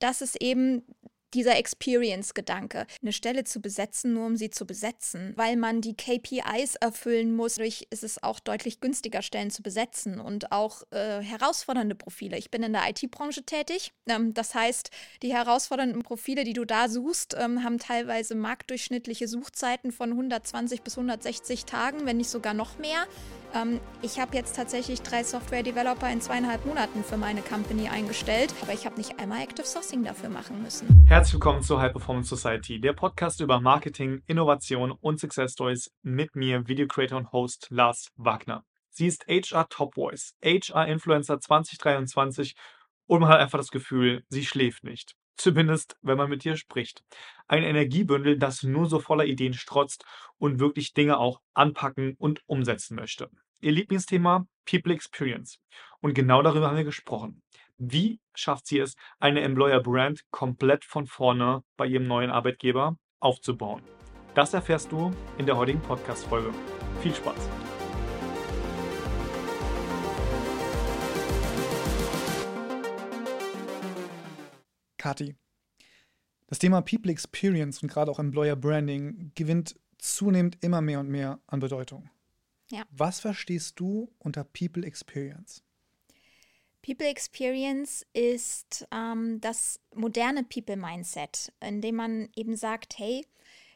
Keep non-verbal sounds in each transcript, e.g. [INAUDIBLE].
das ist eben dieser Experience-Gedanke, eine Stelle zu besetzen, nur um sie zu besetzen, weil man die KPIs erfüllen muss. Dadurch ist es auch deutlich günstiger, Stellen zu besetzen und auch äh, herausfordernde Profile. Ich bin in der IT-Branche tätig. Ähm, das heißt, die herausfordernden Profile, die du da suchst, ähm, haben teilweise marktdurchschnittliche Suchzeiten von 120 bis 160 Tagen, wenn nicht sogar noch mehr. Ähm, ich habe jetzt tatsächlich drei Software-Developer in zweieinhalb Monaten für meine Company eingestellt, aber ich habe nicht einmal Active Sourcing dafür machen müssen. Herzlich willkommen zur High Performance Society, der Podcast über Marketing, Innovation und Success Stories mit mir, Video Creator und Host Lars Wagner. Sie ist HR Top Voice, HR Influencer 2023 und man hat einfach das Gefühl, sie schläft nicht. Zumindest, wenn man mit ihr spricht. Ein Energiebündel, das nur so voller Ideen strotzt und wirklich Dinge auch anpacken und umsetzen möchte. Ihr Lieblingsthema People Experience. Und genau darüber haben wir gesprochen. Wie schafft sie es, eine Employer Brand komplett von vorne bei ihrem neuen Arbeitgeber aufzubauen? Das erfährst du in der heutigen Podcast-Folge. Viel Spaß! Kati, das Thema People Experience und gerade auch Employer Branding gewinnt zunehmend immer mehr und mehr an Bedeutung. Ja. Was verstehst du unter People Experience? People Experience ist ähm, das moderne People Mindset, in dem man eben sagt, hey,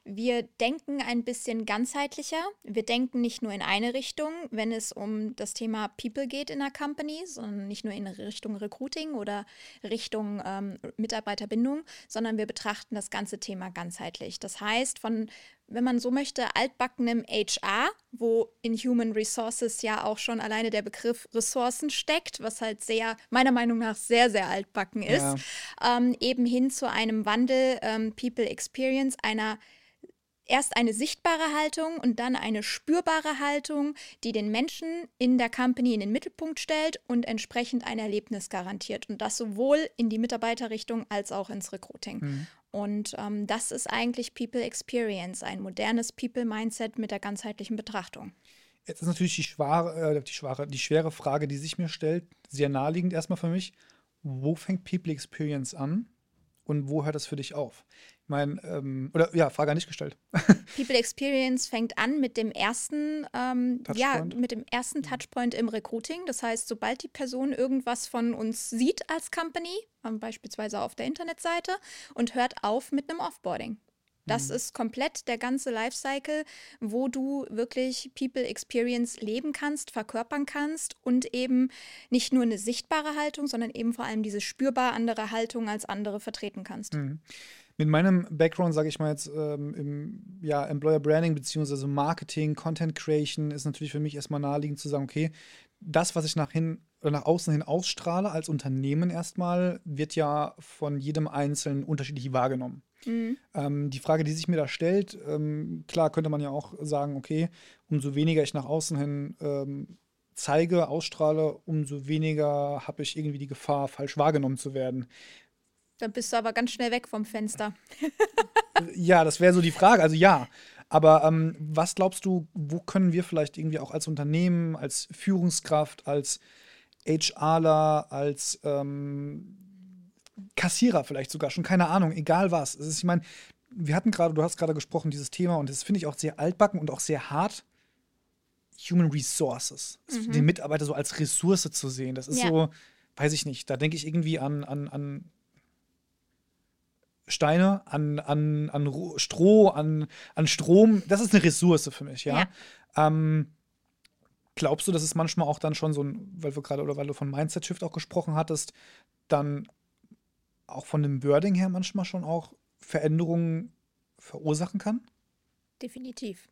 wir denken ein bisschen ganzheitlicher. Wir denken nicht nur in eine Richtung, wenn es um das Thema People geht in der Company, sondern nicht nur in Richtung Recruiting oder Richtung ähm, Mitarbeiterbindung, sondern wir betrachten das ganze Thema ganzheitlich. Das heißt, von wenn man so möchte, altbackenem HR, wo in Human Resources ja auch schon alleine der Begriff Ressourcen steckt, was halt sehr, meiner Meinung nach, sehr, sehr altbacken ist, ja. ähm, eben hin zu einem Wandel ähm, People Experience, einer erst eine sichtbare Haltung und dann eine spürbare Haltung, die den Menschen in der Company in den Mittelpunkt stellt und entsprechend ein Erlebnis garantiert. Und das sowohl in die Mitarbeiterrichtung als auch ins Recruiting. Mhm. Und ähm, das ist eigentlich People Experience, ein modernes People-Mindset mit der ganzheitlichen Betrachtung. Jetzt ist natürlich die, schware, äh, die, schwere, die schwere Frage, die sich mir stellt, sehr naheliegend erstmal für mich. Wo fängt People Experience an und wo hört das für dich auf? Mein, ähm, oder ja, Frage nicht gestellt. [LAUGHS] People Experience fängt an mit dem ersten, ähm, ja, mit dem ersten Touchpoint im Recruiting. Das heißt, sobald die Person irgendwas von uns sieht als Company, ähm, beispielsweise auf der Internetseite, und hört auf mit einem Offboarding. Das mhm. ist komplett der ganze Lifecycle, wo du wirklich People Experience leben kannst, verkörpern kannst und eben nicht nur eine sichtbare Haltung, sondern eben vor allem diese spürbar andere Haltung als andere vertreten kannst. Mhm mit meinem Background, sage ich mal jetzt, ähm, im ja, Employer Branding beziehungsweise Marketing, Content Creation, ist natürlich für mich erstmal naheliegend zu sagen, okay, das, was ich nach, hin, oder nach außen hin ausstrahle als Unternehmen erstmal, wird ja von jedem Einzelnen unterschiedlich wahrgenommen. Mhm. Ähm, die Frage, die sich mir da stellt, ähm, klar könnte man ja auch sagen, okay, umso weniger ich nach außen hin ähm, zeige, ausstrahle, umso weniger habe ich irgendwie die Gefahr, falsch wahrgenommen zu werden. Dann bist du aber ganz schnell weg vom Fenster. [LAUGHS] ja, das wäre so die Frage. Also ja. Aber ähm, was glaubst du, wo können wir vielleicht irgendwie auch als Unternehmen, als Führungskraft, als HRler, als ähm, Kassierer vielleicht sogar schon, keine Ahnung, egal was. Ist, ich meine, wir hatten gerade, du hast gerade gesprochen, dieses Thema und das finde ich auch sehr altbacken und auch sehr hart. Human Resources. Mhm. Den Mitarbeiter so als Ressource zu sehen, das ist ja. so, weiß ich nicht, da denke ich irgendwie an, an, an Steine, an, an, an Stroh, an, an Strom. Das ist eine Ressource für mich, ja. ja. Ähm, glaubst du, dass es manchmal auch dann schon so ein, weil wir gerade oder weil du von Mindset Shift auch gesprochen hattest, dann auch von dem Wording her manchmal schon auch Veränderungen verursachen kann? Definitiv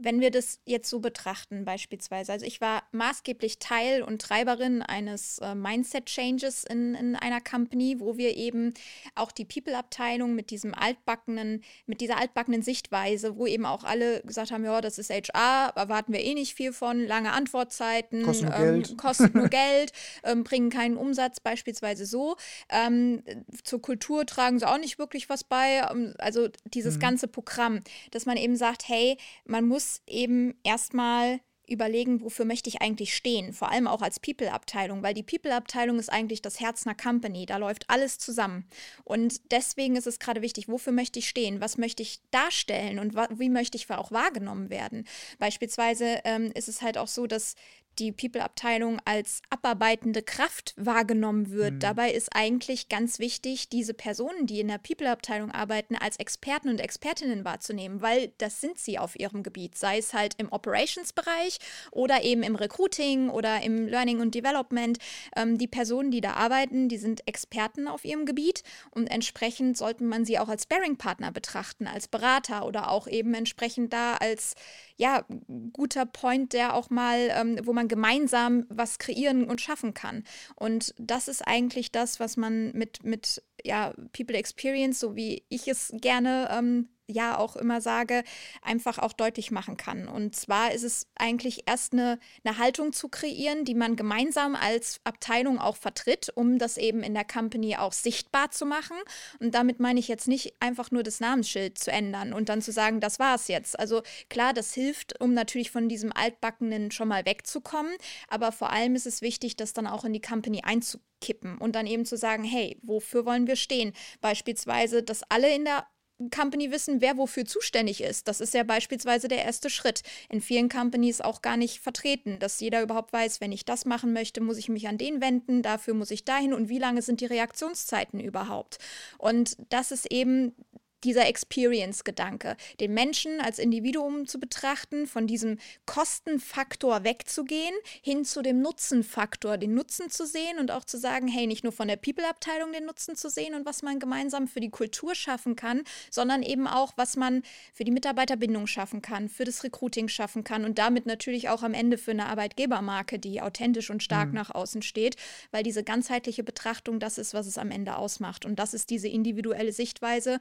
wenn wir das jetzt so betrachten, beispielsweise, also ich war maßgeblich Teil und Treiberin eines äh, Mindset-Changes in, in einer Company, wo wir eben auch die People-Abteilung mit diesem altbackenen, mit dieser altbackenen Sichtweise, wo eben auch alle gesagt haben, ja, das ist HR, erwarten wir eh nicht viel von, lange Antwortzeiten, kostet nur ähm, Geld, [LAUGHS] kostet nur [LAUGHS] Geld ähm, bringen keinen Umsatz, beispielsweise so. Ähm, zur Kultur tragen sie auch nicht wirklich was bei. Ähm, also dieses mhm. ganze Programm, dass man eben sagt, hey, man muss eben erstmal überlegen, wofür möchte ich eigentlich stehen, vor allem auch als People-Abteilung, weil die People-Abteilung ist eigentlich das Herz einer Company, da läuft alles zusammen. Und deswegen ist es gerade wichtig, wofür möchte ich stehen, was möchte ich darstellen und wie möchte ich auch wahrgenommen werden. Beispielsweise ähm, ist es halt auch so, dass die People-Abteilung als abarbeitende Kraft wahrgenommen wird. Mhm. Dabei ist eigentlich ganz wichtig, diese Personen, die in der People-Abteilung arbeiten, als Experten und Expertinnen wahrzunehmen, weil das sind sie auf ihrem Gebiet, sei es halt im Operations-Bereich oder eben im Recruiting oder im Learning und Development. Ähm, die Personen, die da arbeiten, die sind Experten auf ihrem Gebiet und entsprechend sollte man sie auch als Sparing-Partner betrachten, als Berater oder auch eben entsprechend da als ja, guter Point, der auch mal, ähm, wo man gemeinsam was kreieren und schaffen kann. Und das ist eigentlich das, was man mit, mit ja, People Experience, so wie ich es gerne ähm, ja auch immer sage, einfach auch deutlich machen kann. Und zwar ist es eigentlich erst eine, eine Haltung zu kreieren, die man gemeinsam als Abteilung auch vertritt, um das eben in der Company auch sichtbar zu machen. Und damit meine ich jetzt nicht einfach nur das Namensschild zu ändern und dann zu sagen, das war es jetzt. Also klar, das hilft, um natürlich von diesem Altbackenen schon mal wegzukommen. Aber vor allem ist es wichtig, das dann auch in die Company einzukippen und dann eben zu sagen, hey, wofür wollen wir stehen? Beispielsweise, dass alle in der Company wissen, wer wofür zuständig ist. Das ist ja beispielsweise der erste Schritt. In vielen Companies auch gar nicht vertreten, dass jeder überhaupt weiß, wenn ich das machen möchte, muss ich mich an den wenden, dafür muss ich dahin und wie lange sind die Reaktionszeiten überhaupt. Und das ist eben dieser Experience-Gedanke, den Menschen als Individuum zu betrachten, von diesem Kostenfaktor wegzugehen, hin zu dem Nutzenfaktor, den Nutzen zu sehen und auch zu sagen, hey, nicht nur von der People-Abteilung den Nutzen zu sehen und was man gemeinsam für die Kultur schaffen kann, sondern eben auch, was man für die Mitarbeiterbindung schaffen kann, für das Recruiting schaffen kann und damit natürlich auch am Ende für eine Arbeitgebermarke, die authentisch und stark mhm. nach außen steht, weil diese ganzheitliche Betrachtung das ist, was es am Ende ausmacht. Und das ist diese individuelle Sichtweise,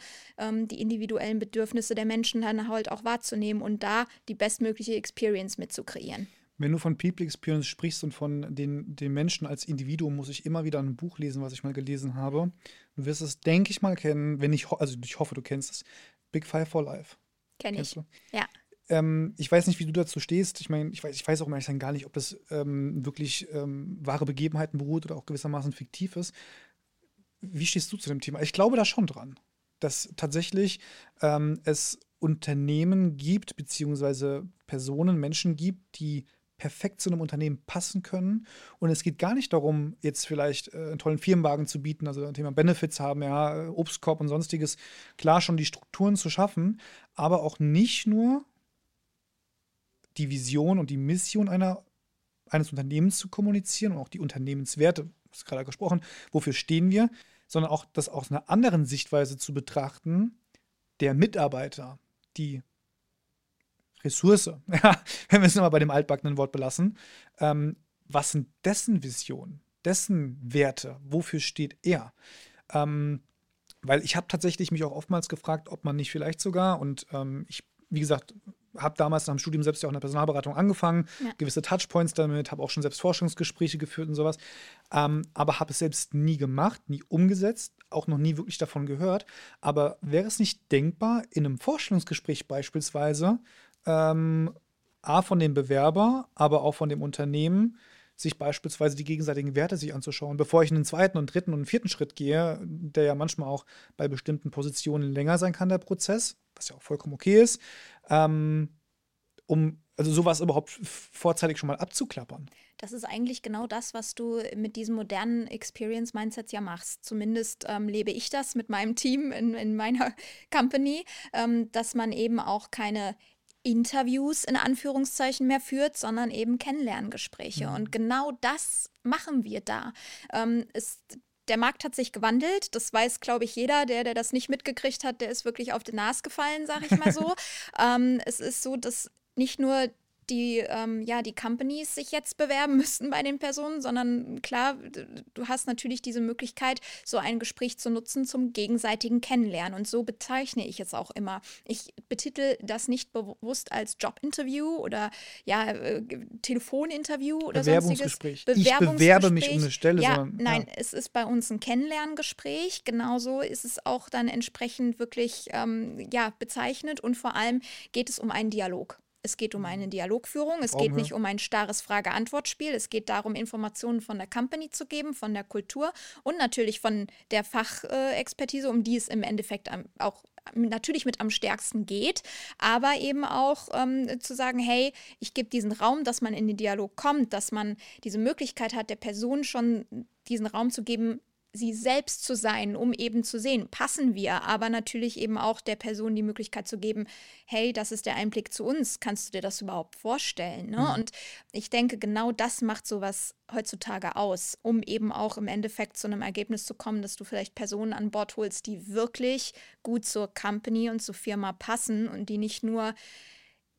ähm, die individuellen Bedürfnisse der Menschen dann halt auch wahrzunehmen und da die bestmögliche Experience mitzukreieren. Wenn du von People Experience sprichst und von den, den Menschen als Individuum, muss ich immer wieder ein Buch lesen, was ich mal gelesen habe. Du wirst es, denke ich mal, kennen, wenn ich, also ich hoffe, du kennst es. Big Five for Life. Kenn ich. Du? Ja. Ähm, ich weiß nicht, wie du dazu stehst. Ich meine, ich weiß, ich weiß auch ehrlich gar nicht, ob das ähm, wirklich ähm, wahre Begebenheiten beruht oder auch gewissermaßen fiktiv ist. Wie stehst du zu dem Thema? Ich glaube da schon dran dass tatsächlich ähm, es Unternehmen gibt, beziehungsweise Personen, Menschen gibt, die perfekt zu einem Unternehmen passen können. Und es geht gar nicht darum, jetzt vielleicht äh, einen tollen Firmenwagen zu bieten, also ein Thema Benefits haben, ja, Obstkorb und sonstiges, klar schon die Strukturen zu schaffen, aber auch nicht nur die Vision und die Mission einer, eines Unternehmens zu kommunizieren und auch die Unternehmenswerte, du hast gerade gesprochen, wofür stehen wir, sondern auch das aus einer anderen Sichtweise zu betrachten, der Mitarbeiter, die Ressource, [LAUGHS] wenn wir es nochmal bei dem altbackenen Wort belassen, ähm, was sind dessen Visionen, dessen Werte, wofür steht er? Ähm, weil ich habe tatsächlich mich auch oftmals gefragt, ob man nicht vielleicht sogar, und ähm, ich, wie gesagt, habe damals nach dem Studium selbst ja auch in der Personalberatung angefangen, ja. gewisse Touchpoints damit, habe auch schon selbst Forschungsgespräche geführt und sowas, ähm, aber habe es selbst nie gemacht, nie umgesetzt, auch noch nie wirklich davon gehört. Aber wäre es nicht denkbar, in einem Vorstellungsgespräch beispielsweise, ähm, A, von dem Bewerber, aber auch von dem Unternehmen, sich beispielsweise die gegenseitigen Werte sich anzuschauen, bevor ich in einen zweiten und dritten und vierten Schritt gehe, der ja manchmal auch bei bestimmten Positionen länger sein kann, der Prozess, was ja auch vollkommen okay ist, ähm, um also sowas überhaupt vorzeitig schon mal abzuklappern. Das ist eigentlich genau das, was du mit diesem modernen Experience Mindset ja machst. Zumindest ähm, lebe ich das mit meinem Team in, in meiner [LAUGHS] Company, ähm, dass man eben auch keine Interviews in Anführungszeichen mehr führt, sondern eben Kennenlerngespräche. Mhm. Und genau das machen wir da. Ähm, ist, der Markt hat sich gewandelt. Das weiß, glaube ich, jeder, der, der das nicht mitgekriegt hat, der ist wirklich auf den Nas gefallen, sage ich mal so. [LAUGHS] ähm, es ist so, dass nicht nur die, ähm, ja, die Companies sich jetzt bewerben [LAUGHS] müssten bei den Personen, sondern klar, du hast natürlich diese Möglichkeit, so ein Gespräch zu nutzen zum gegenseitigen Kennenlernen. Und so bezeichne ich es auch immer. Ich betitel das nicht bewusst als Jobinterview oder ja, äh, Telefoninterview oder Bewerbungsgespräch. sonstiges. Bewerbungsgespräch. Ich bewerbe mich um eine Stelle. Ja, sondern, nein, ja. es ist bei uns ein Kennenlerngespräch. Genauso ist es auch dann entsprechend wirklich ähm, ja, bezeichnet und vor allem geht es um einen Dialog Es geht um eine Dialogführung. Es geht nicht um ein starres Frage-Antwort-Spiel. Es geht darum, Informationen von der Company zu geben, von der Kultur und natürlich von der Fachexpertise, um die es im Endeffekt auch natürlich mit am stärksten geht, aber eben auch ähm, zu sagen, hey, ich gebe diesen Raum, dass man in den Dialog kommt, dass man diese Möglichkeit hat, der Person schon diesen Raum zu geben, sie selbst zu sein, um eben zu sehen, passen wir, aber natürlich eben auch der Person die Möglichkeit zu geben, hey, das ist der Einblick zu uns, kannst du dir das überhaupt vorstellen? Ne? Mhm. Und ich denke, genau das macht sowas heutzutage aus, um eben auch im Endeffekt zu einem Ergebnis zu kommen, dass du vielleicht Personen an Bord holst, die wirklich gut zur Company und zur Firma passen und die nicht nur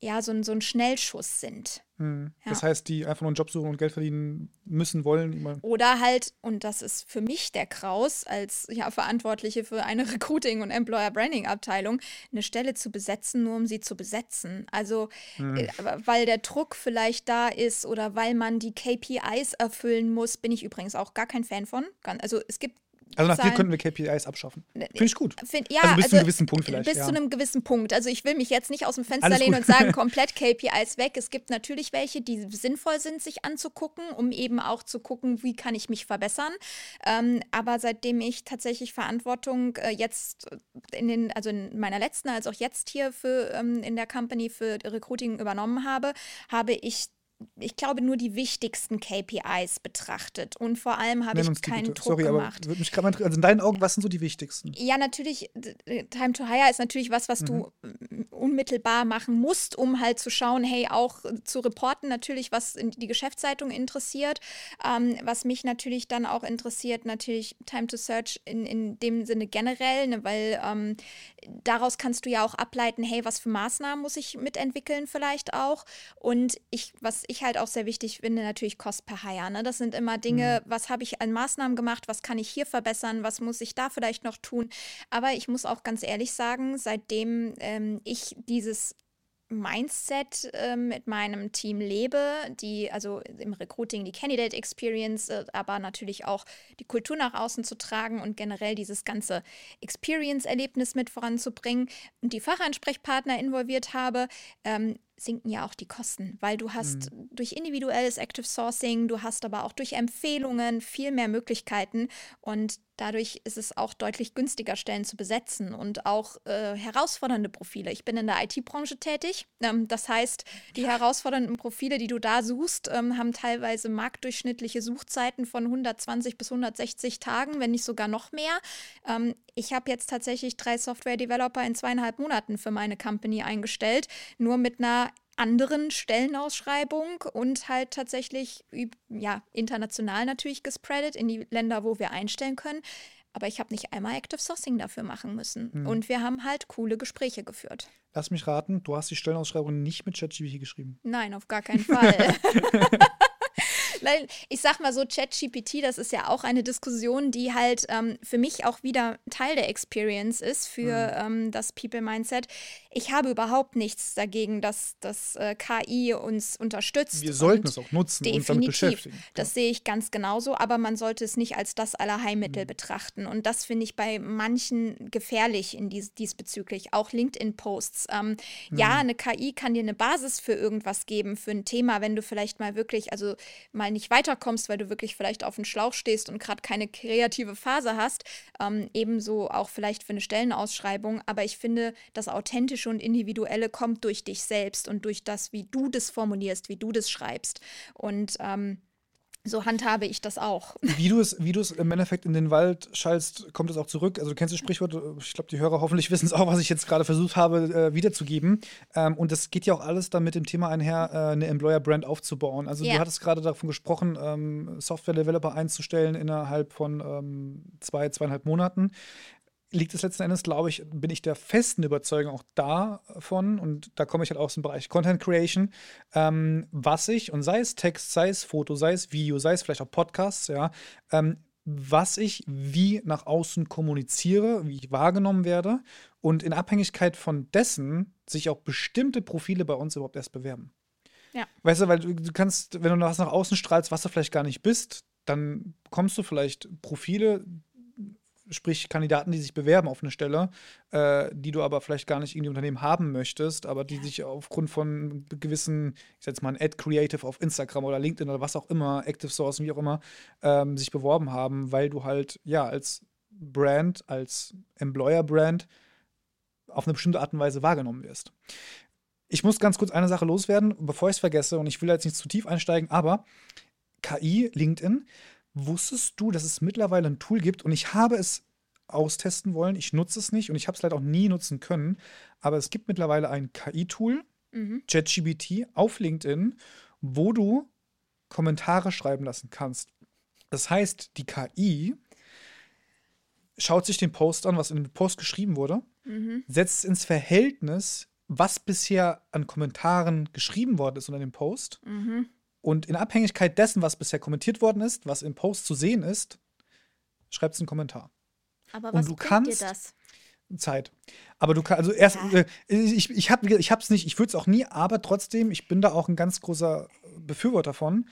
ja, so ein, so ein Schnellschuss sind. Hm. Ja. Das heißt, die einfach nur einen Job suchen und Geld verdienen müssen, wollen. Oder halt, und das ist für mich der Kraus, als ja, Verantwortliche für eine [LAUGHS] Recruiting- und Employer-Branding-Abteilung, eine Stelle zu besetzen, nur um sie zu besetzen. Also, hm. äh, weil der Druck vielleicht da ist oder weil man die KPIs erfüllen muss, bin ich übrigens auch gar kein Fan von. Also, es gibt also nach dir könnten wir KPIs abschaffen. Finde ich gut. Find, ja, also bis also zu einem gewissen Punkt vielleicht. Bis ja. zu einem gewissen Punkt. Also ich will mich jetzt nicht aus dem Fenster lehnen und sagen, [LAUGHS] komplett KPIs weg. Es gibt natürlich welche, die sinnvoll sind, sich anzugucken, um eben auch zu gucken, wie kann ich mich verbessern. Ähm, aber seitdem ich tatsächlich Verantwortung äh, jetzt in den, also in meiner letzten, als auch jetzt hier für ähm, in der Company für Recruiting übernommen habe, habe ich ich glaube, nur die wichtigsten KPIs betrachtet. Und vor allem habe ich keinen bitte. Druck Sorry, gemacht. Aber mich mal, also in deinen Augen, was sind so die wichtigsten? Ja, natürlich, Time to Hire ist natürlich was, was mhm. du unmittelbar machen musst, um halt zu schauen, hey, auch zu reporten, natürlich, was die Geschäftszeitung interessiert. Ähm, was mich natürlich dann auch interessiert, natürlich Time to Search in, in dem Sinne generell, ne, weil ähm, daraus kannst du ja auch ableiten, hey, was für Maßnahmen muss ich mitentwickeln vielleicht auch. Und ich, was ich halt auch sehr wichtig finde, natürlich Cost per Hire. Ne? Das sind immer Dinge, mhm. was habe ich an Maßnahmen gemacht, was kann ich hier verbessern, was muss ich da vielleicht noch tun. Aber ich muss auch ganz ehrlich sagen, seitdem ähm, ich dieses Mindset äh, mit meinem Team lebe, die also im Recruiting die Candidate Experience, äh, aber natürlich auch die Kultur nach außen zu tragen und generell dieses ganze Experience-Erlebnis mit voranzubringen und die Fachansprechpartner involviert habe, ähm, sinken ja auch die Kosten, weil du hast mhm. durch individuelles Active Sourcing, du hast aber auch durch Empfehlungen viel mehr Möglichkeiten und dadurch ist es auch deutlich günstiger, Stellen zu besetzen und auch äh, herausfordernde Profile. Ich bin in der IT-Branche tätig, ähm, das heißt, die herausfordernden Profile, die du da suchst, ähm, haben teilweise marktdurchschnittliche Suchzeiten von 120 bis 160 Tagen, wenn nicht sogar noch mehr. Ähm, ich habe jetzt tatsächlich drei Software-Developer in zweieinhalb Monaten für meine Company eingestellt, nur mit einer anderen Stellenausschreibung und halt tatsächlich ja, international natürlich gespreadet in die Länder, wo wir einstellen können. Aber ich habe nicht einmal Active Sourcing dafür machen müssen. Hm. Und wir haben halt coole Gespräche geführt. Lass mich raten, du hast die Stellenausschreibung nicht mit ChatGPT geschrieben. Nein, auf gar keinen Fall. [LAUGHS] [LAUGHS] Weil ich sag mal so, ChatGPT, das ist ja auch eine Diskussion, die halt ähm, für mich auch wieder Teil der Experience ist für mhm. ähm, das People Mindset. Ich habe überhaupt nichts dagegen, dass das äh, KI uns unterstützt. Wir sollten es auch nutzen definitiv. und damit beschäftigen. Das sehe ich ganz genauso, aber man sollte es nicht als das Allerheilmittel mhm. betrachten. Und das finde ich bei manchen gefährlich in dies, diesbezüglich. Auch LinkedIn-Posts. Ähm, mhm. Ja, eine KI kann dir eine Basis für irgendwas geben, für ein Thema, wenn du vielleicht mal wirklich, also mal nicht weiterkommst, weil du wirklich vielleicht auf dem Schlauch stehst und gerade keine kreative Phase hast. Ähm, ebenso auch vielleicht für eine Stellenausschreibung. Aber ich finde, das Authentische und Individuelle kommt durch dich selbst und durch das, wie du das formulierst, wie du das schreibst. Und ähm, so handhabe ich das auch. [LAUGHS] Wie du es, wie du es im Endeffekt in den Wald schallst, kommt es auch zurück. Also du kennst das Sprichwort, ich glaube, die Hörer hoffentlich [LAUGHS] wissen es auch, was ich jetzt gerade versucht habe, äh, wiederzugeben. Ähm, und das geht ja auch alles dann mit dem Thema einher, äh, eine Employer-Brand aufzubauen. Also yeah. du hattest gerade davon gesprochen, ähm, Software-Developer einzustellen innerhalb von ähm, zwei, zweieinhalb Monaten liegt es letzten Endes, glaube ich, bin ich der festen Überzeugung auch davon, und da komme ich halt aus dem Bereich Content Creation, ähm, was ich, und sei es Text, sei es Foto, sei es Video, sei es vielleicht auch Podcasts, ja, ähm, was ich wie nach außen kommuniziere, wie ich wahrgenommen werde und in Abhängigkeit von dessen sich auch bestimmte Profile bei uns überhaupt erst bewerben. Ja. Weißt du, weil du, kannst, wenn du was nach außen strahlst, was du vielleicht gar nicht bist, dann bekommst du vielleicht Profile, sprich Kandidaten, die sich bewerben auf eine Stelle, äh, die du aber vielleicht gar nicht in die Unternehmen haben möchtest, aber die sich aufgrund von gewissen, ich sag jetzt mal ein Ad Creative auf Instagram oder LinkedIn oder was auch immer, Active Source, wie auch immer, ähm, sich beworben haben, weil du halt ja als Brand, als Employer-Brand auf eine bestimmte Art und Weise wahrgenommen wirst. Ich muss ganz kurz eine Sache loswerden, bevor ich es vergesse, und ich will jetzt nicht zu tief einsteigen, aber KI, LinkedIn, wusstest du, dass es mittlerweile ein Tool gibt und ich habe es austesten wollen, ich nutze es nicht und ich habe es leider auch nie nutzen können, aber es gibt mittlerweile ein KI-Tool, mhm. ChatGBT, auf LinkedIn, wo du Kommentare schreiben lassen kannst. Das heißt, die KI schaut sich den Post an, was in dem Post geschrieben wurde, mhm. setzt ins Verhältnis, was bisher an Kommentaren geschrieben worden ist unter dem Post. Mhm. Und in Abhängigkeit dessen, was bisher kommentiert worden ist, was im Post zu sehen ist, schreibt es einen Kommentar. Aber was Und du kannst, dir das? Zeit. Aber du kannst, also erst, ja. äh, ich, ich habe es nicht, ich würde es auch nie, aber trotzdem, ich bin da auch ein ganz großer Befürworter von,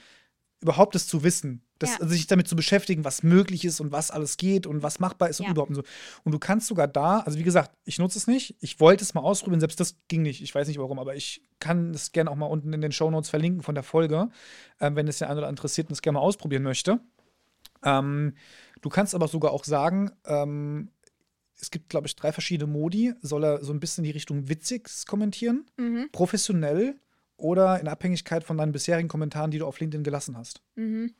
überhaupt es zu wissen. Das, ja. sich damit zu beschäftigen, was möglich ist und was alles geht und was machbar ist ja. und überhaupt und so. Und du kannst sogar da, also wie gesagt, ich nutze es nicht, ich wollte es mal ausprobieren, selbst das ging nicht, ich weiß nicht warum, aber ich kann es gerne auch mal unten in den Show Notes verlinken von der Folge, ähm, wenn es der eine oder interessiert und es gerne mal ausprobieren möchte. Ähm, du kannst aber sogar auch sagen, ähm, es gibt, glaube ich, drei verschiedene Modi. Soll er so ein bisschen in die Richtung witzig kommentieren, mhm. professionell oder in Abhängigkeit von deinen bisherigen Kommentaren, die du auf LinkedIn gelassen hast. Mhm.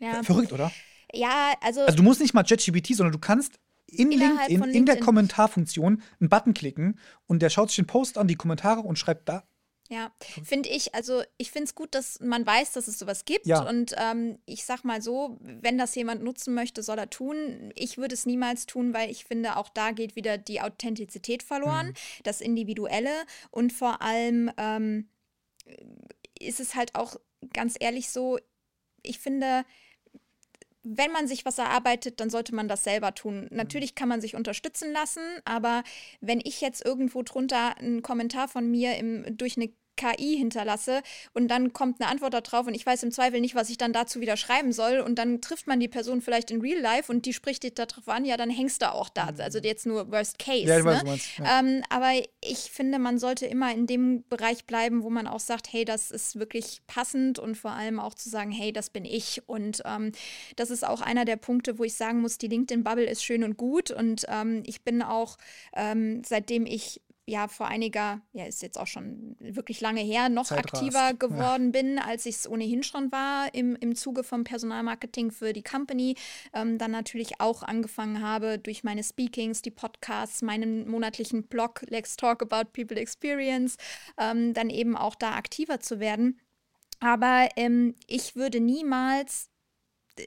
Ja. Verrückt, oder? Ja, also. Also du musst nicht mal ChatGPT, sondern du kannst in LinkedIn, LinkedIn, in der Kommentarfunktion einen Button klicken und der schaut sich den Post an, die Kommentare und schreibt da. Ja, finde ich, also ich finde es gut, dass man weiß, dass es sowas gibt. Ja. Und ähm, ich sag mal so, wenn das jemand nutzen möchte, soll er tun. Ich würde es niemals tun, weil ich finde, auch da geht wieder die Authentizität verloren, mhm. das Individuelle und vor allem ähm, ist es halt auch ganz ehrlich so, ich finde, wenn man sich was erarbeitet, dann sollte man das selber tun. Natürlich kann man sich unterstützen lassen, aber wenn ich jetzt irgendwo drunter einen Kommentar von mir im, durch eine KI hinterlasse und dann kommt eine Antwort darauf und ich weiß im Zweifel nicht, was ich dann dazu wieder schreiben soll und dann trifft man die Person vielleicht in Real Life und die spricht dich darauf an, ja, dann hängst du auch da. Mhm. Also jetzt nur Worst Case. Ja, ich weiß, ne? meinst, ja. ähm, aber ich finde, man sollte immer in dem Bereich bleiben, wo man auch sagt, hey, das ist wirklich passend und vor allem auch zu sagen, hey, das bin ich. Und ähm, das ist auch einer der Punkte, wo ich sagen muss, die LinkedIn-Bubble ist schön und gut und ähm, ich bin auch, ähm, seitdem ich ja vor einiger, ja ist jetzt auch schon wirklich lange her, noch Zeit aktiver geworden ja. bin, als ich es ohnehin schon war im, im Zuge vom Personalmarketing für die Company. Ähm, dann natürlich auch angefangen habe durch meine Speakings, die Podcasts, meinen monatlichen Blog Let's Talk About People Experience, ähm, dann eben auch da aktiver zu werden. Aber ähm, ich würde niemals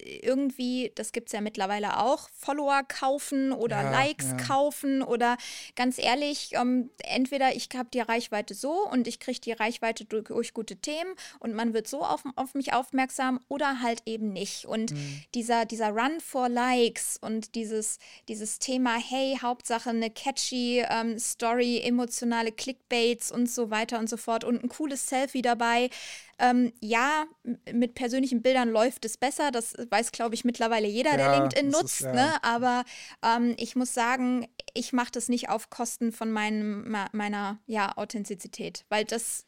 irgendwie, das gibt es ja mittlerweile auch, Follower kaufen oder ja, Likes ja. kaufen oder ganz ehrlich, ähm, entweder ich habe die Reichweite so und ich kriege die Reichweite durch, durch, gute Themen und man wird so auf, auf mich aufmerksam oder halt eben nicht. Und mhm. dieser, dieser Run for Likes und dieses, dieses Thema, hey, Hauptsache eine catchy ähm, Story, emotionale Clickbaits und so weiter und so fort und ein cooles Selfie dabei, ähm, ja, mit persönlichen Bildern läuft es besser. Das weiß, glaube ich, mittlerweile jeder, ja, der LinkedIn nutzt. Ist, ja. ne? Aber ähm, ich muss sagen, ich mache das nicht auf Kosten von meinem, meiner ja, Authentizität, weil das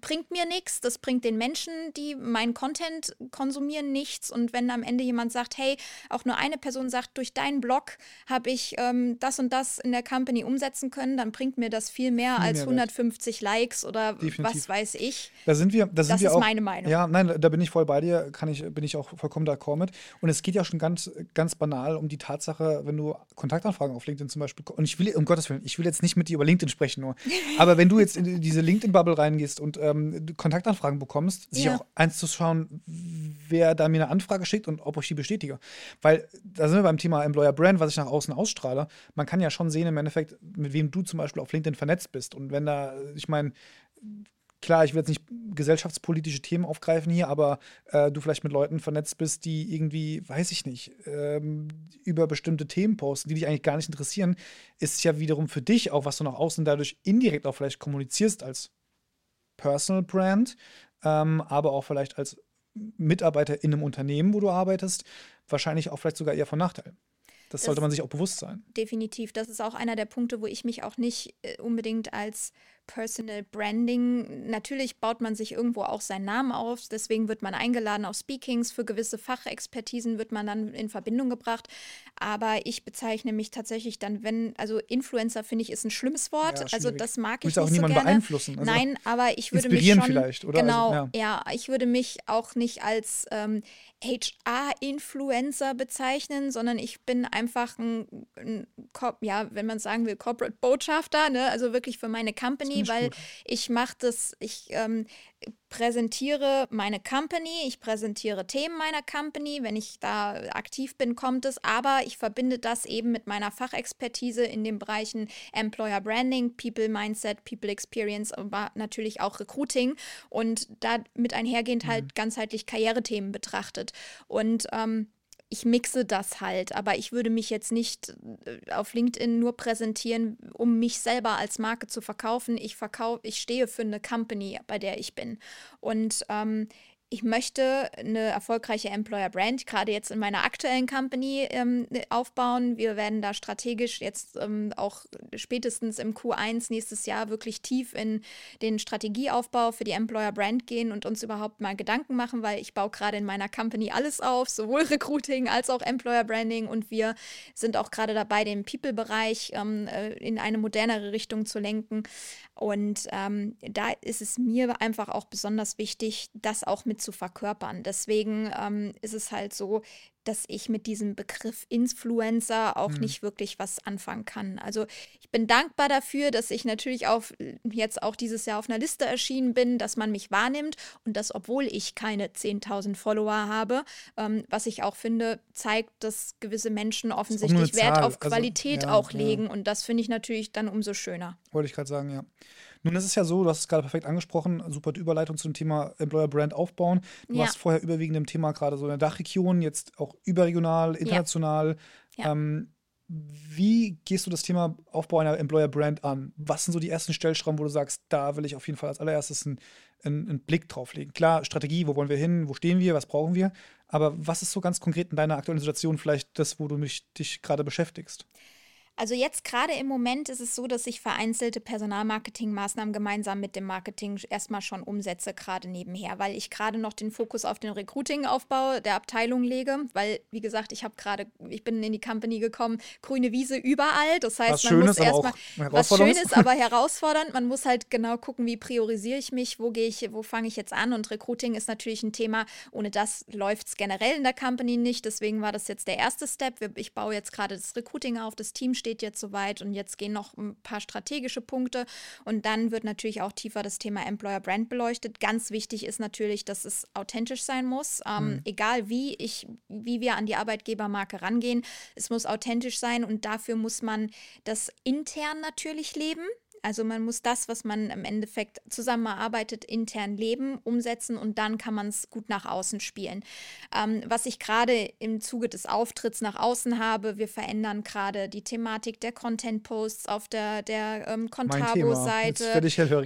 bringt mir nichts, das bringt den Menschen, die meinen Content konsumieren, nichts. Und wenn am Ende jemand sagt, hey, auch nur eine Person sagt, durch deinen Blog habe ich ähm, das und das in der Company umsetzen können, dann bringt mir das viel mehr viel als mehr 150 Wert. Likes oder Definitiv. was weiß ich. Da sind wir, da sind das wir ist auch, meine Meinung. Ja, nein, da bin ich voll bei dir, kann ich, bin ich auch vollkommen d'accord mit. Und es geht ja schon ganz, ganz banal um die Tatsache, wenn du Kontaktanfragen auf LinkedIn zum Beispiel, und ich will, um Gottes Willen, ich will jetzt nicht mit dir über LinkedIn sprechen nur, [LAUGHS] aber wenn du jetzt in diese LinkedIn-Bubble reingehst und ähm, Kontaktanfragen bekommst, sich ja. auch eins zu schauen, wer da mir eine Anfrage schickt und ob ich die bestätige. Weil da sind wir beim Thema Employer Brand, was ich nach außen ausstrahle. Man kann ja schon sehen im Endeffekt, mit wem du zum Beispiel auf LinkedIn vernetzt bist. Und wenn da, ich meine, klar, ich will jetzt nicht gesellschaftspolitische Themen aufgreifen hier, aber äh, du vielleicht mit Leuten vernetzt bist, die irgendwie, weiß ich nicht, ähm, über bestimmte Themen posten, die dich eigentlich gar nicht interessieren, ist ja wiederum für dich auch, was du nach außen dadurch indirekt auch vielleicht kommunizierst als Personal Brand, ähm, aber auch vielleicht als Mitarbeiter in einem Unternehmen, wo du arbeitest, wahrscheinlich auch vielleicht sogar eher von Nachteil. Das, das sollte man sich auch bewusst sein. Definitiv. Das ist auch einer der Punkte, wo ich mich auch nicht äh, unbedingt als Personal Branding. Natürlich baut man sich irgendwo auch seinen Namen auf, deswegen wird man eingeladen auf Speakings, für gewisse Fachexpertisen wird man dann in Verbindung gebracht. Aber ich bezeichne mich tatsächlich dann, wenn, also Influencer finde ich ist ein schlimmes Wort, ja, also das mag ich nicht auch so gerne. beeinflussen. Also Nein, aber ich würde mich schon, vielleicht, oder? Genau, also, ja. ja. ich würde mich auch nicht als ähm, HR-Influencer bezeichnen, sondern ich bin einfach ein, ein ja, wenn man sagen will, Corporate Botschafter, ne? also wirklich für meine Company, weil gut. ich mache das, ich ähm, präsentiere meine Company, ich präsentiere Themen meiner Company, wenn ich da aktiv bin, kommt es, aber ich verbinde das eben mit meiner Fachexpertise in den Bereichen Employer Branding, People Mindset, People Experience, aber natürlich auch Recruiting und damit einhergehend halt mhm. ganzheitlich Karrierethemen betrachtet. Und ähm, ich mixe das halt, aber ich würde mich jetzt nicht äh, auf LinkedIn nur präsentieren, um mich selber als Marke zu verkaufen. Ich verkaufe, ich stehe für eine Company, bei der ich bin. Und ähm, ich möchte eine erfolgreiche Employer Brand gerade jetzt in meiner aktuellen Company ähm, aufbauen. Wir werden da strategisch jetzt ähm, auch spätestens im Q1 nächstes Jahr wirklich tief in den Strategieaufbau für die Employer Brand gehen und uns überhaupt mal Gedanken machen, weil ich baue gerade in meiner Company alles auf, sowohl [LAUGHS] Recruiting als auch Employer Branding und wir sind auch gerade dabei, den People-Bereich ähm, äh, in eine modernere Richtung zu lenken. Und ähm, da ist es mir einfach auch besonders wichtig, das auch mit zu verkörpern. Deswegen ähm, ist es halt so, dass ich mit diesem Begriff Influencer auch mhm. nicht wirklich was anfangen kann. Also ich bin dankbar dafür, dass ich natürlich auch jetzt auch dieses Jahr auf einer Liste erschienen bin, dass man mich wahrnimmt und das, obwohl ich keine 10.000 Follower habe, ähm, was ich auch finde, zeigt, dass gewisse Menschen offensichtlich Wert auf also, Qualität also, ja, auch legen ja. und das finde ich natürlich dann umso schöner. Wollte ich gerade sagen, ja. Nun ist es ja so, du hast es gerade perfekt angesprochen, super Überleitung zum Thema Employer Brand aufbauen. Du ja. warst vorher überwiegend im Thema gerade so in der Dachregion, jetzt auch überregional, international. Ja. Ja. Ähm, wie gehst du das Thema Aufbau einer Employer Brand an? Was sind so die ersten Stellschrauben, wo du sagst, da will ich auf jeden Fall als allererstes einen, einen, einen Blick drauf legen? Klar, Strategie, wo wollen wir hin, wo stehen wir, was brauchen wir? Aber was ist so ganz konkret in deiner aktuellen Situation vielleicht das, wo du mich, dich gerade beschäftigst? Also jetzt gerade im Moment ist es so, dass ich vereinzelte Personalmarketingmaßnahmen gemeinsam mit dem Marketing erstmal schon umsetze, gerade nebenher, weil ich gerade noch den Fokus auf den Recruiting-Aufbau der Abteilung lege, weil, wie gesagt, ich habe gerade, ich bin in die Company gekommen, grüne Wiese überall. Das heißt, was man Schönes, muss erstmal was Schönes, aber herausfordernd. Man muss halt genau gucken, wie priorisiere ich mich, wo gehe ich, wo fange ich jetzt an. Und Recruiting ist natürlich ein Thema, ohne das läuft es generell in der Company nicht. Deswegen war das jetzt der erste Step. Ich baue jetzt gerade das Recruiting auf, das Team steht jetzt soweit und jetzt gehen noch ein paar strategische Punkte und dann wird natürlich auch tiefer das Thema Employer Brand beleuchtet. Ganz wichtig ist natürlich, dass es authentisch sein muss, ähm, mhm. egal wie ich, wie wir an die Arbeitgebermarke rangehen. Es muss authentisch sein und dafür muss man das intern natürlich leben. Also man muss das, was man im Endeffekt zusammenarbeitet, intern leben, umsetzen und dann kann man es gut nach außen spielen. Ähm, was ich gerade im Zuge des Auftritts nach außen habe, wir verändern gerade die Thematik der Content-Posts auf der, der ähm, Contabo-Seite.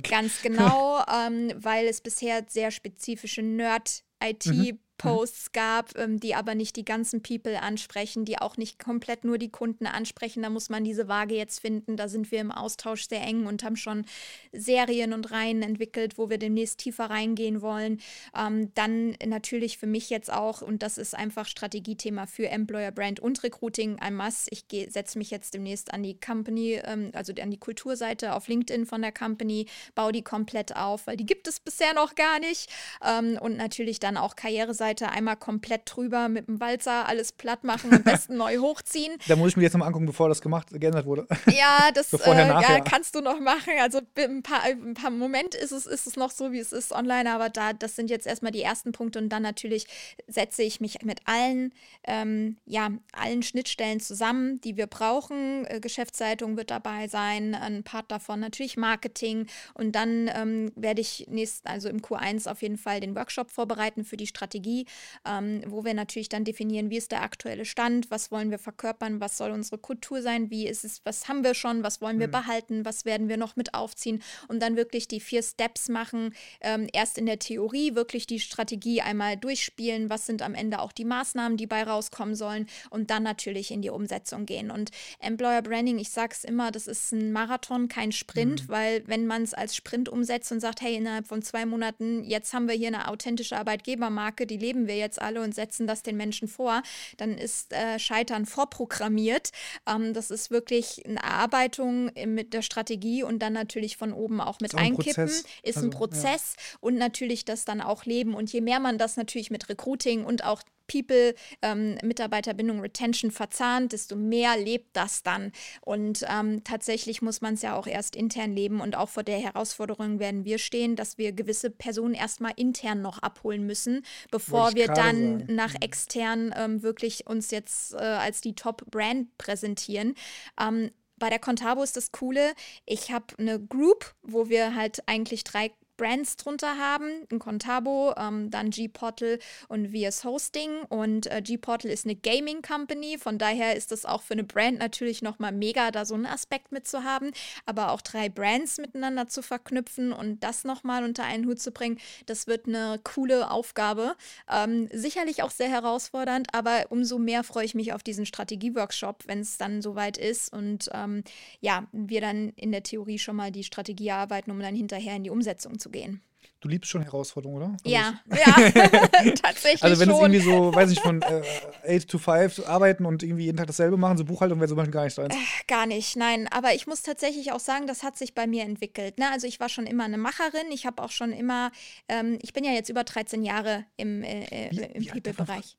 Ganz [LAUGHS] genau, ähm, weil es bisher sehr spezifische Nerd-IT- mhm. Posts gab, ähm, die aber nicht die ganzen People ansprechen, die auch nicht komplett nur die Kunden ansprechen. Da muss man diese Waage jetzt finden. Da sind wir im Austausch sehr eng und haben schon Serien und Reihen entwickelt, wo wir demnächst tiefer reingehen wollen. Ähm, dann natürlich für mich jetzt auch, und das ist einfach Strategiethema für Employer Brand und Recruiting, ein Muss. Ich setze mich jetzt demnächst an die Company, ähm, also an die Kulturseite auf LinkedIn von der Company, baue die komplett auf, weil die gibt es bisher noch gar nicht. Ähm, und natürlich dann auch Karriereseite Seite einmal komplett drüber mit dem Walzer alles platt machen, am besten [LAUGHS] neu hochziehen. Da muss ich mir jetzt nochmal angucken, bevor das gemacht, geändert wurde. [LAUGHS] Ja, das so vorher, äh, ja, kannst du noch machen. Also ein paar, ein paar Moment ist es, ist es noch so, wie es ist online, aber da, das sind jetzt erstmal die ersten Punkte und dann natürlich setze ich mich mit allen, ähm, ja, allen Schnittstellen zusammen, die wir brauchen. Äh, Geschäftszeitung wird dabei sein, ein Part davon natürlich Marketing und dann ähm, werde ich nächst, also im Q1 auf jeden Fall den Workshop vorbereiten für die Strategie Strategie, ähm, wo wir natürlich dann definieren, wie ist der aktuelle Stand, was wollen wir verkörpern, was soll unsere Kultur sein, wie ist es, was haben wir schon, was wollen wir mhm. behalten, was werden wir noch mit aufziehen und dann wirklich die vier Steps machen, ähm, erst in der Theorie wirklich die Strategie einmal durchspielen, was sind am Ende auch die Maßnahmen, die bei rauskommen sollen und dann natürlich in die Umsetzung gehen. Und Employer Branding, ich sage es immer, das ist ein Marathon, kein Sprint, mhm. weil wenn man es als Sprint umsetzt und sagt, hey, innerhalb von zwei Monaten, jetzt haben wir hier eine authentische Arbeitgebermarke, die leben wir jetzt alle und setzen das den Menschen vor, dann ist äh, Scheitern vorprogrammiert. Ähm, das ist wirklich eine Erarbeitung mit der Strategie und dann natürlich von oben auch mit ist einkippen. Ein ist also, ein Prozess ja. und natürlich das dann auch leben. Und je mehr man das natürlich mit Recruiting und auch People, ähm, Mitarbeiterbindung, Retention verzahnt, desto mehr lebt das dann. Und ähm, tatsächlich muss man es ja auch erst intern leben und auch vor der Herausforderung werden wir stehen, dass wir gewisse Personen erstmal intern noch abholen müssen, bevor wir dann sagen. nach mhm. extern ähm, wirklich uns jetzt äh, als die Top-Brand präsentieren. Ähm, bei der Contabo ist das Coole, ich habe eine Group, wo wir halt eigentlich drei Brands drunter haben, ein Contabo, ähm, dann G-Portal und VS Hosting. Und äh, G-Portal ist eine Gaming Company, von daher ist das auch für eine Brand natürlich nochmal mega, da so einen Aspekt mitzuhaben. Aber auch drei Brands miteinander zu verknüpfen und das nochmal unter einen Hut zu bringen, das wird eine coole Aufgabe. Ähm, sicherlich auch sehr herausfordernd, aber umso mehr freue ich mich auf diesen Strategie-Workshop, wenn es dann soweit ist und ähm, ja, wir dann in der Theorie schon mal die Strategie erarbeiten, um dann hinterher in die Umsetzung zu zu gehen. Du liebst schon Herausforderungen, oder? Also ja, [LAUGHS] ja, [LAUGHS] tatsächlich. Also wenn schon. es irgendwie so, weiß ich, von äh, 8 to 5 arbeiten und irgendwie jeden Tag dasselbe machen, so Buchhaltung wäre zum Beispiel gar nicht deins. Äh, gar nicht, nein. Aber ich muss tatsächlich auch sagen, das hat sich bei mir entwickelt. Ne? Also ich war schon immer eine Macherin. Ich habe auch schon immer, ähm, ich bin ja jetzt über 13 Jahre im, äh, im People-Bereich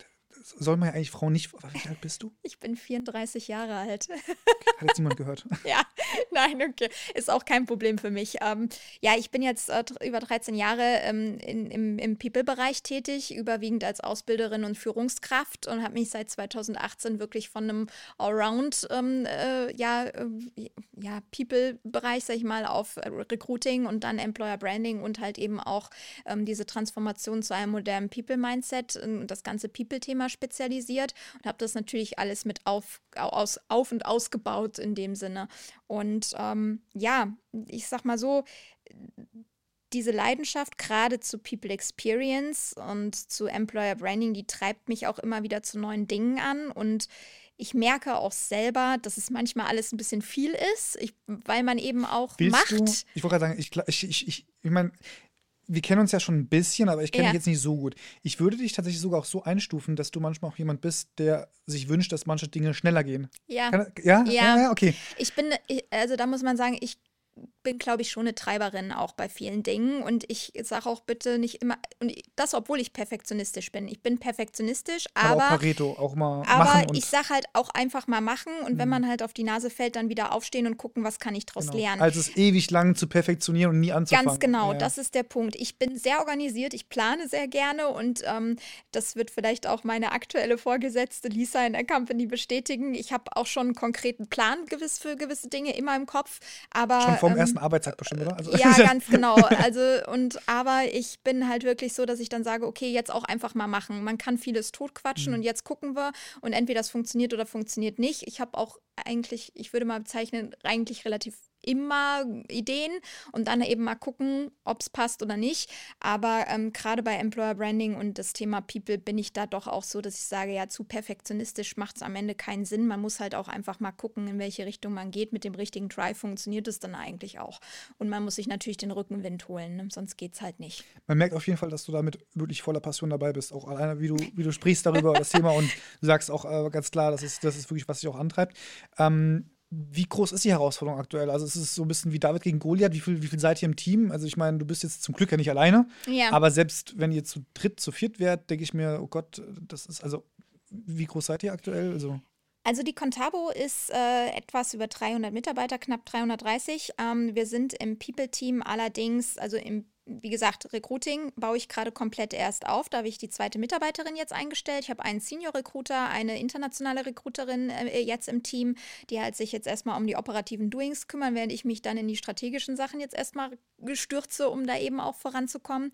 soll man ja eigentlich Frauen nicht. Wie alt bist du? [LAUGHS] Ich bin 34 Jahre alt. Hat jetzt niemand gehört? [LAUGHS] ja, nein, okay. Ist auch kein Problem für mich. Ähm, ja, ich bin jetzt äh, über 13 Jahre ähm, in, im, im People-Bereich tätig, überwiegend als Ausbilderin und Führungskraft und habe mich seit 2018 wirklich von einem Allround, ähm, äh, ja, äh, ja People-Bereich, sag ich mal, auf Recruiting und dann Employer Branding und halt eben auch ähm, diese Transformation zu einem modernen People-Mindset und das ganze People-Thema spezialisiert und habe das natürlich alles mit auf, aus, auf und ausgebaut in dem Sinne. Und ähm, ja, ich sag mal so, diese Leidenschaft gerade zu People Experience und zu Employer Branding, die treibt mich auch immer wieder zu neuen Dingen an und ich merke auch selber, dass es manchmal alles ein bisschen viel ist, ich, weil man eben auch Willst macht. Du, ich wollte gerade sagen, ich, ich, ich, ich, ich meine, wir kennen uns ja schon ein bisschen, aber ich kenne ja. dich jetzt nicht so gut. Ich würde dich tatsächlich sogar auch so einstufen, dass du manchmal auch jemand bist, der sich wünscht, dass manche Dinge schneller gehen. Ja. Kann, ja? ja? Ja, okay. Ich bin, also da muss man sagen, ich bin, glaube ich, schon eine Treiberin auch bei vielen Dingen. Und ich sage auch bitte nicht immer, und das, obwohl ich perfektionistisch bin. Ich bin perfektionistisch, aber. Aber auch Pareto, auch mal aber ich sage halt auch einfach mal machen und mhm. wenn man halt auf die Nase fällt, dann wieder aufstehen und gucken, was kann ich daraus genau. lernen. Also es ewig lang zu perfektionieren und nie anzufangen. Ganz genau, ja. das ist der Punkt. Ich bin sehr organisiert, ich plane sehr gerne und ähm, das wird vielleicht auch meine aktuelle Vorgesetzte Lisa in der Company bestätigen. Ich habe auch schon einen konkreten Plan gewiss für gewisse Dinge immer im Kopf. Aber, schon vom ähm, ersten Arbeitstag bestimmt, oder? Also ja, [LAUGHS] ganz genau. Also, und aber ich bin halt wirklich so, dass ich dann sage, okay, jetzt auch einfach mal machen. Man kann vieles totquatschen mhm. und jetzt gucken wir und entweder das funktioniert oder funktioniert nicht. Ich habe auch eigentlich, ich würde mal bezeichnen, eigentlich relativ immer Ideen und dann eben mal gucken, ob es passt oder nicht. Aber ähm, gerade bei Employer Branding und das Thema People bin ich da doch auch so, dass ich sage, ja, zu perfektionistisch macht es am Ende keinen Sinn. Man muss halt auch einfach mal gucken, in welche Richtung man geht. Mit dem richtigen Drive funktioniert es dann eigentlich auch. Und man muss sich natürlich den Rückenwind holen, ne? sonst geht es halt nicht. Man merkt auf jeden Fall, dass du damit wirklich voller Passion dabei bist. Auch alleine, wie du, wie du sprichst darüber, das Thema und du [LAUGHS] sagst auch äh, ganz klar, das ist, das ist wirklich, was dich auch antreibt. Ähm, wie groß ist die Herausforderung aktuell? Also es ist so ein bisschen wie David gegen Goliath. Wie viel, wie viel seid ihr im Team? Also ich meine, du bist jetzt zum Glück ja nicht alleine. Ja. Aber selbst wenn ihr zu dritt, zu viert wärt, denke ich mir, oh Gott, das ist also, wie groß seid ihr aktuell? Also also die Contabo ist äh, etwas über 300 Mitarbeiter, knapp 330. Ähm, wir sind im People-Team allerdings, also im wie gesagt, Recruiting baue ich gerade komplett erst auf. Da habe ich die zweite Mitarbeiterin jetzt eingestellt. Ich habe einen Senior Recruiter, eine internationale Recruiterin äh, jetzt im Team, die halt sich jetzt erstmal um die operativen Doings kümmern, während ich mich dann in die strategischen Sachen jetzt erstmal stürze, um da eben auch voranzukommen.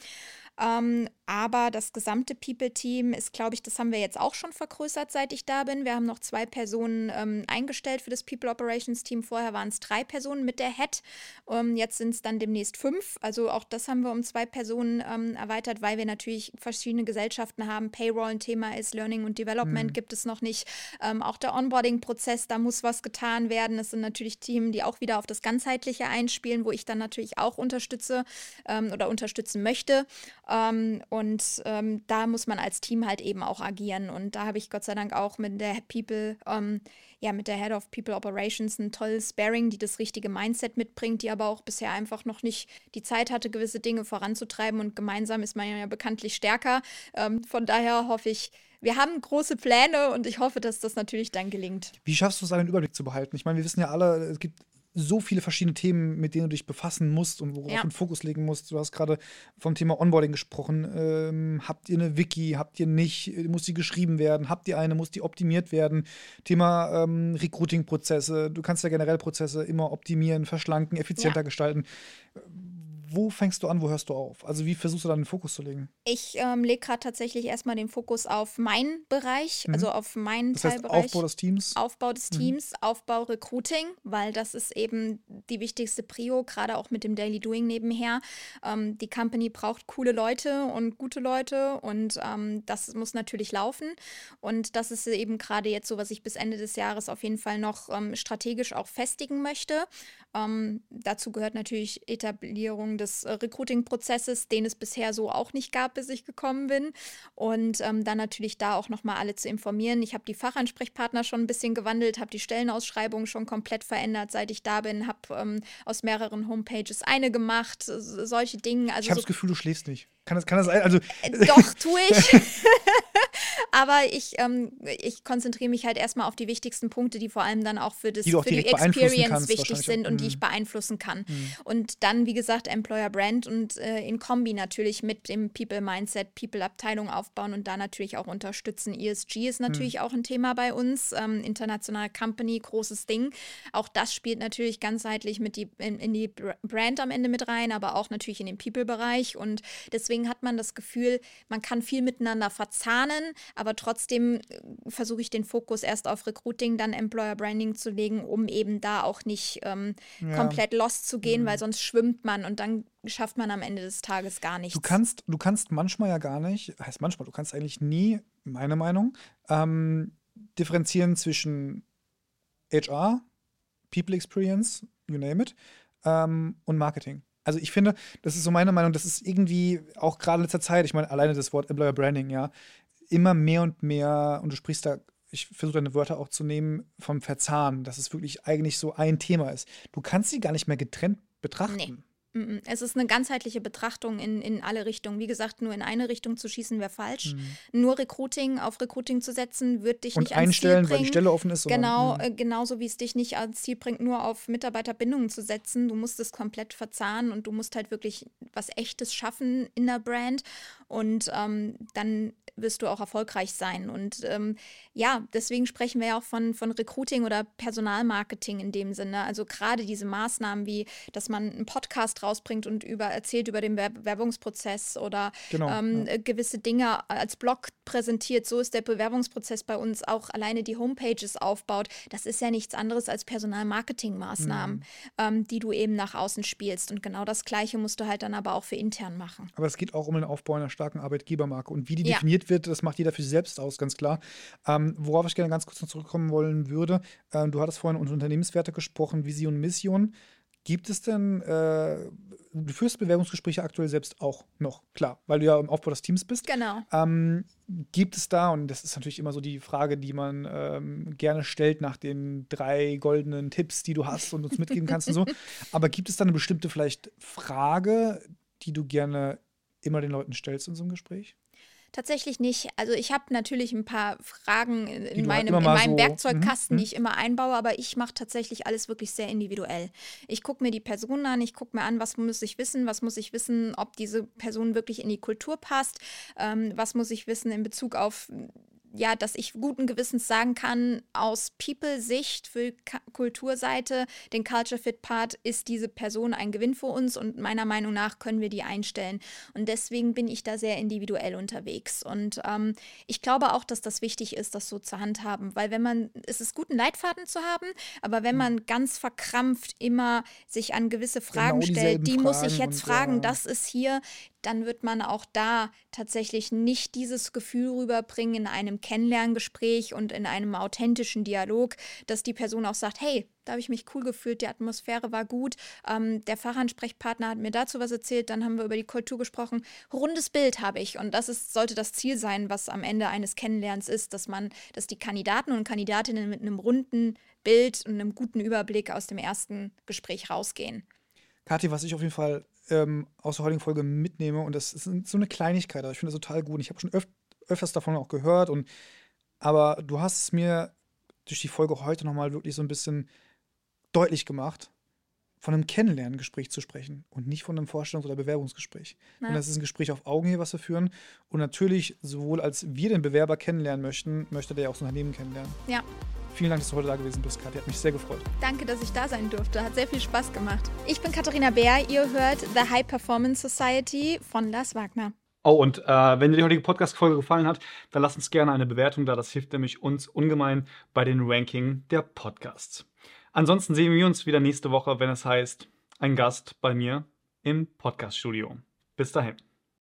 Ähm, aber das gesamte People-Team ist, glaube ich, das haben wir jetzt auch schon vergrößert, seit ich da bin. Wir haben noch zwei Personen ähm, eingestellt für das People Operations Team. Vorher waren es drei Personen mit der Head. Ähm, jetzt sind es dann demnächst fünf. Also auch das haben wir um zwei Personen ähm, erweitert, weil wir natürlich verschiedene Gesellschaften haben. Payroll ein Thema ist, Learning und Development mhm. gibt es noch nicht. Ähm, auch der Onboarding-Prozess, da muss was getan werden. Es sind natürlich Themen, die auch wieder auf das Ganzheitliche einspielen, wo ich dann natürlich auch unterstütze ähm, oder unterstützen möchte. Ähm, und ähm, da muss man als Team halt eben auch agieren. Und da habe ich Gott sei Dank auch mit der People, ähm, ja, mit der Head of People Operations ein tolles Sparing, die das richtige Mindset mitbringt, die aber auch bisher einfach noch nicht die Zeit hatte, gewisse Dinge voranzutreiben. Und gemeinsam ist man ja bekanntlich stärker. Ähm, von daher hoffe ich, wir haben große Pläne und ich hoffe, dass das natürlich dann gelingt. Wie schaffst du es, einen Überblick zu behalten? Ich meine, wir wissen ja alle, es gibt so viele verschiedene Themen, mit denen du dich befassen musst und worauf ja. du Fokus legen musst. Du hast gerade vom Thema Onboarding gesprochen. Ähm, habt ihr eine Wiki? Habt ihr nicht? Muss die geschrieben werden? Habt ihr eine? Muss die optimiert werden? Thema ähm, Recruiting-Prozesse. Du kannst ja generell Prozesse immer optimieren, verschlanken, effizienter ja. gestalten wo fängst du an, wo hörst du auf? Also wie versuchst du dann den Fokus zu legen? Ich ähm, lege gerade tatsächlich erstmal den Fokus auf meinen Bereich, mhm. also auf meinen das Teilbereich. Heißt Aufbau des Teams. Aufbau des mhm. Teams, mhm. Aufbau Recruiting, weil das ist eben die wichtigste Prio, gerade auch mit dem Daily Doing nebenher. Ähm, die Company braucht coole Leute und gute Leute und ähm, das muss natürlich laufen. Und das ist eben gerade jetzt so, was ich bis Ende des Jahres auf jeden Fall noch ähm, strategisch auch festigen möchte. Ähm, dazu gehört natürlich Etablierung des äh, Recruiting-Prozesses, den es bisher so auch nicht gab, bis ich gekommen bin. Und ähm, dann natürlich da auch nochmal alle zu informieren. Ich habe die Fachansprechpartner schon ein bisschen gewandelt, habe die Stellenausschreibung schon komplett verändert, seit ich da bin, habe ähm, aus mehreren Homepages eine gemacht, solche Dinge. Also ich habe so das Gefühl, du schläfst nicht. Kann das, kann das sein? Also äh, Doch, tue ich. [LAUGHS] [LAUGHS] Aber ich, ähm, ich konzentriere mich halt erstmal auf die wichtigsten Punkte, die vor allem dann auch für, das, die für die Experience wichtig sind und die ich mhm. beeinflussen kann. Mhm. Und dann, wie gesagt, Employer Brand und äh, in Kombi natürlich mit dem People Mindset, People Abteilung aufbauen und da natürlich auch unterstützen. ESG ist natürlich mhm. auch ein Thema bei uns. Ähm, internationale Company, großes Ding. Auch das spielt natürlich ganzheitlich mit die, in, in die Brand am Ende mit rein, aber auch natürlich in den People-Bereich. Und deswegen deswegen hat man das Gefühl, man kann viel miteinander verzahnen, aber trotzdem äh, versuche ich den Fokus erst auf Recruiting, dann Employer Branding zu legen, um eben da auch nicht ähm, ja. komplett lost zu gehen, mhm. weil sonst schwimmt man und dann schafft man am Ende des Tages gar nichts. Du kannst, du kannst manchmal ja gar nicht, heißt manchmal, du kannst eigentlich nie, meine Meinung, ähm, differenzieren zwischen HR, People Experience, you name it, ähm, und Marketing also ich finde, das ist so meine Meinung, das ist irgendwie auch gerade in letzter Zeit, ich meine, alleine das Wort Employer Branding, ja, immer mehr und mehr, und du sprichst da, ich versuche deine Wörter auch zu nehmen, vom Verzahnen, dass es wirklich eigentlich so ein Thema ist. Du kannst sie gar nicht mehr getrennt betrachten. Nee. Es ist eine ganzheitliche Betrachtung in, in alle Richtungen. Wie gesagt, nur in eine Richtung zu schießen wäre falsch. Mhm. Nur Recruiting auf Recruiting zu setzen, wird dich und nicht ans Ziel bringen. weil die Stelle offen ist. Genau, äh, genauso wie es dich nicht ans Ziel bringt, nur auf Mitarbeiterbindungen zu setzen. Du musst es komplett verzahnen und du musst halt wirklich was Echtes schaffen in der Brand. Und ähm, dann wirst du auch erfolgreich sein. Und ähm, ja, deswegen sprechen wir ja auch von, von Recruiting oder Personalmarketing in dem Sinne. Also gerade diese Maßnahmen wie, dass man einen Podcast rausbringt und über, erzählt über den Bewerbungsprozess oder genau, ähm, ja. gewisse Dinge als Blog präsentiert. So ist der Bewerbungsprozess bei uns auch alleine die Homepages aufbaut. Das ist ja nichts anderes als Personalmarketing-Maßnahmen, mhm. ähm, die du eben nach außen spielst. Und genau das Gleiche musst du halt dann aber auch für intern machen. Aber es geht auch um den Aufbau einer starken Arbeitgebermarke. Und wie die ja. definiert wird, das macht jeder für sich selbst aus, ganz klar. Ähm, worauf ich gerne ganz kurz noch zurückkommen wollen würde, ähm, du hattest vorhin unter Unternehmenswerte gesprochen, Vision, Mission. Gibt es denn, äh, du führst Bewerbungsgespräche aktuell selbst auch noch, klar, weil du ja im Aufbau des Teams bist. Genau. Ähm, gibt es da, und das ist natürlich immer so die Frage, die man ähm, gerne stellt nach den drei goldenen Tipps, die du hast und uns mitgeben kannst und so, [LAUGHS] aber gibt es da eine bestimmte vielleicht Frage, die du gerne immer den Leuten stellst in so einem Gespräch? Tatsächlich nicht. Also ich habe natürlich ein paar Fragen in, halt meinem, in meinem so, Werkzeugkasten, mhm. die ich immer einbaue, aber ich mache tatsächlich alles wirklich sehr individuell. Ich gucke mir die Person an, ich gucke mir an, was muss ich wissen, was muss ich wissen, ob diese Person wirklich in die Kultur passt, ähm, was muss ich wissen in Bezug auf ja, dass ich guten Gewissens sagen kann, aus People-Sicht für Kulturseite, den Culture Fit Part, ist diese Person ein Gewinn für uns und meiner Meinung nach können wir die einstellen. Und deswegen bin ich da sehr individuell unterwegs. Und ähm, ich glaube auch, dass das wichtig ist, das so zu handhaben, weil wenn man, es ist gut, einen Leitfaden zu haben, aber wenn mhm. man ganz verkrampft immer sich an gewisse Fragen genau stellt, die muss ich jetzt fragen, ja. das ist hier, dann wird man auch da tatsächlich nicht dieses Gefühl rüberbringen in einem Kennenlerngespräch und in einem authentischen Dialog, dass die Person auch sagt, hey, da habe ich mich cool gefühlt, die Atmosphäre war gut, ähm, der Fachansprechpartner hat mir dazu was erzählt, dann haben wir über die Kultur gesprochen. Rundes Bild habe ich und das ist, sollte das Ziel sein, was am Ende eines Kennenlernens ist, dass man, dass die Kandidaten und Kandidatinnen mit einem runden Bild und einem guten Überblick aus dem ersten Gespräch rausgehen. Kathi, was ich auf jeden Fall ähm, aus der heutigen Folge mitnehme. Und das ist so eine Kleinigkeit, aber ich finde das total gut. Ich habe schon öf öfters davon auch gehört. Und, aber du hast es mir durch die Folge heute nochmal wirklich so ein bisschen deutlich gemacht, von einem Kennenlerngespräch zu sprechen und nicht von einem Vorstellungs- oder Bewerbungsgespräch. Ja. Und das ist ein Gespräch auf Augenhöhe, was wir führen. Und natürlich, sowohl als wir den Bewerber kennenlernen möchten, möchte der ja auch das Unternehmen kennenlernen. Ja. Vielen Dank, dass du heute da gewesen bist, Katja. Hat mich sehr gefreut. Danke, dass ich da sein durfte. Hat sehr viel Spaß gemacht. Ich bin Katharina Bär. Ihr hört The High Performance Society von Lars Wagner. Oh, und äh, wenn dir die heutige Podcast-Folge gefallen hat, dann lass uns gerne eine Bewertung da. Das hilft nämlich uns ungemein bei den Ranking der Podcasts. Ansonsten sehen wir uns wieder nächste Woche, wenn es heißt, ein Gast bei mir im Podcast-Studio. Bis dahin.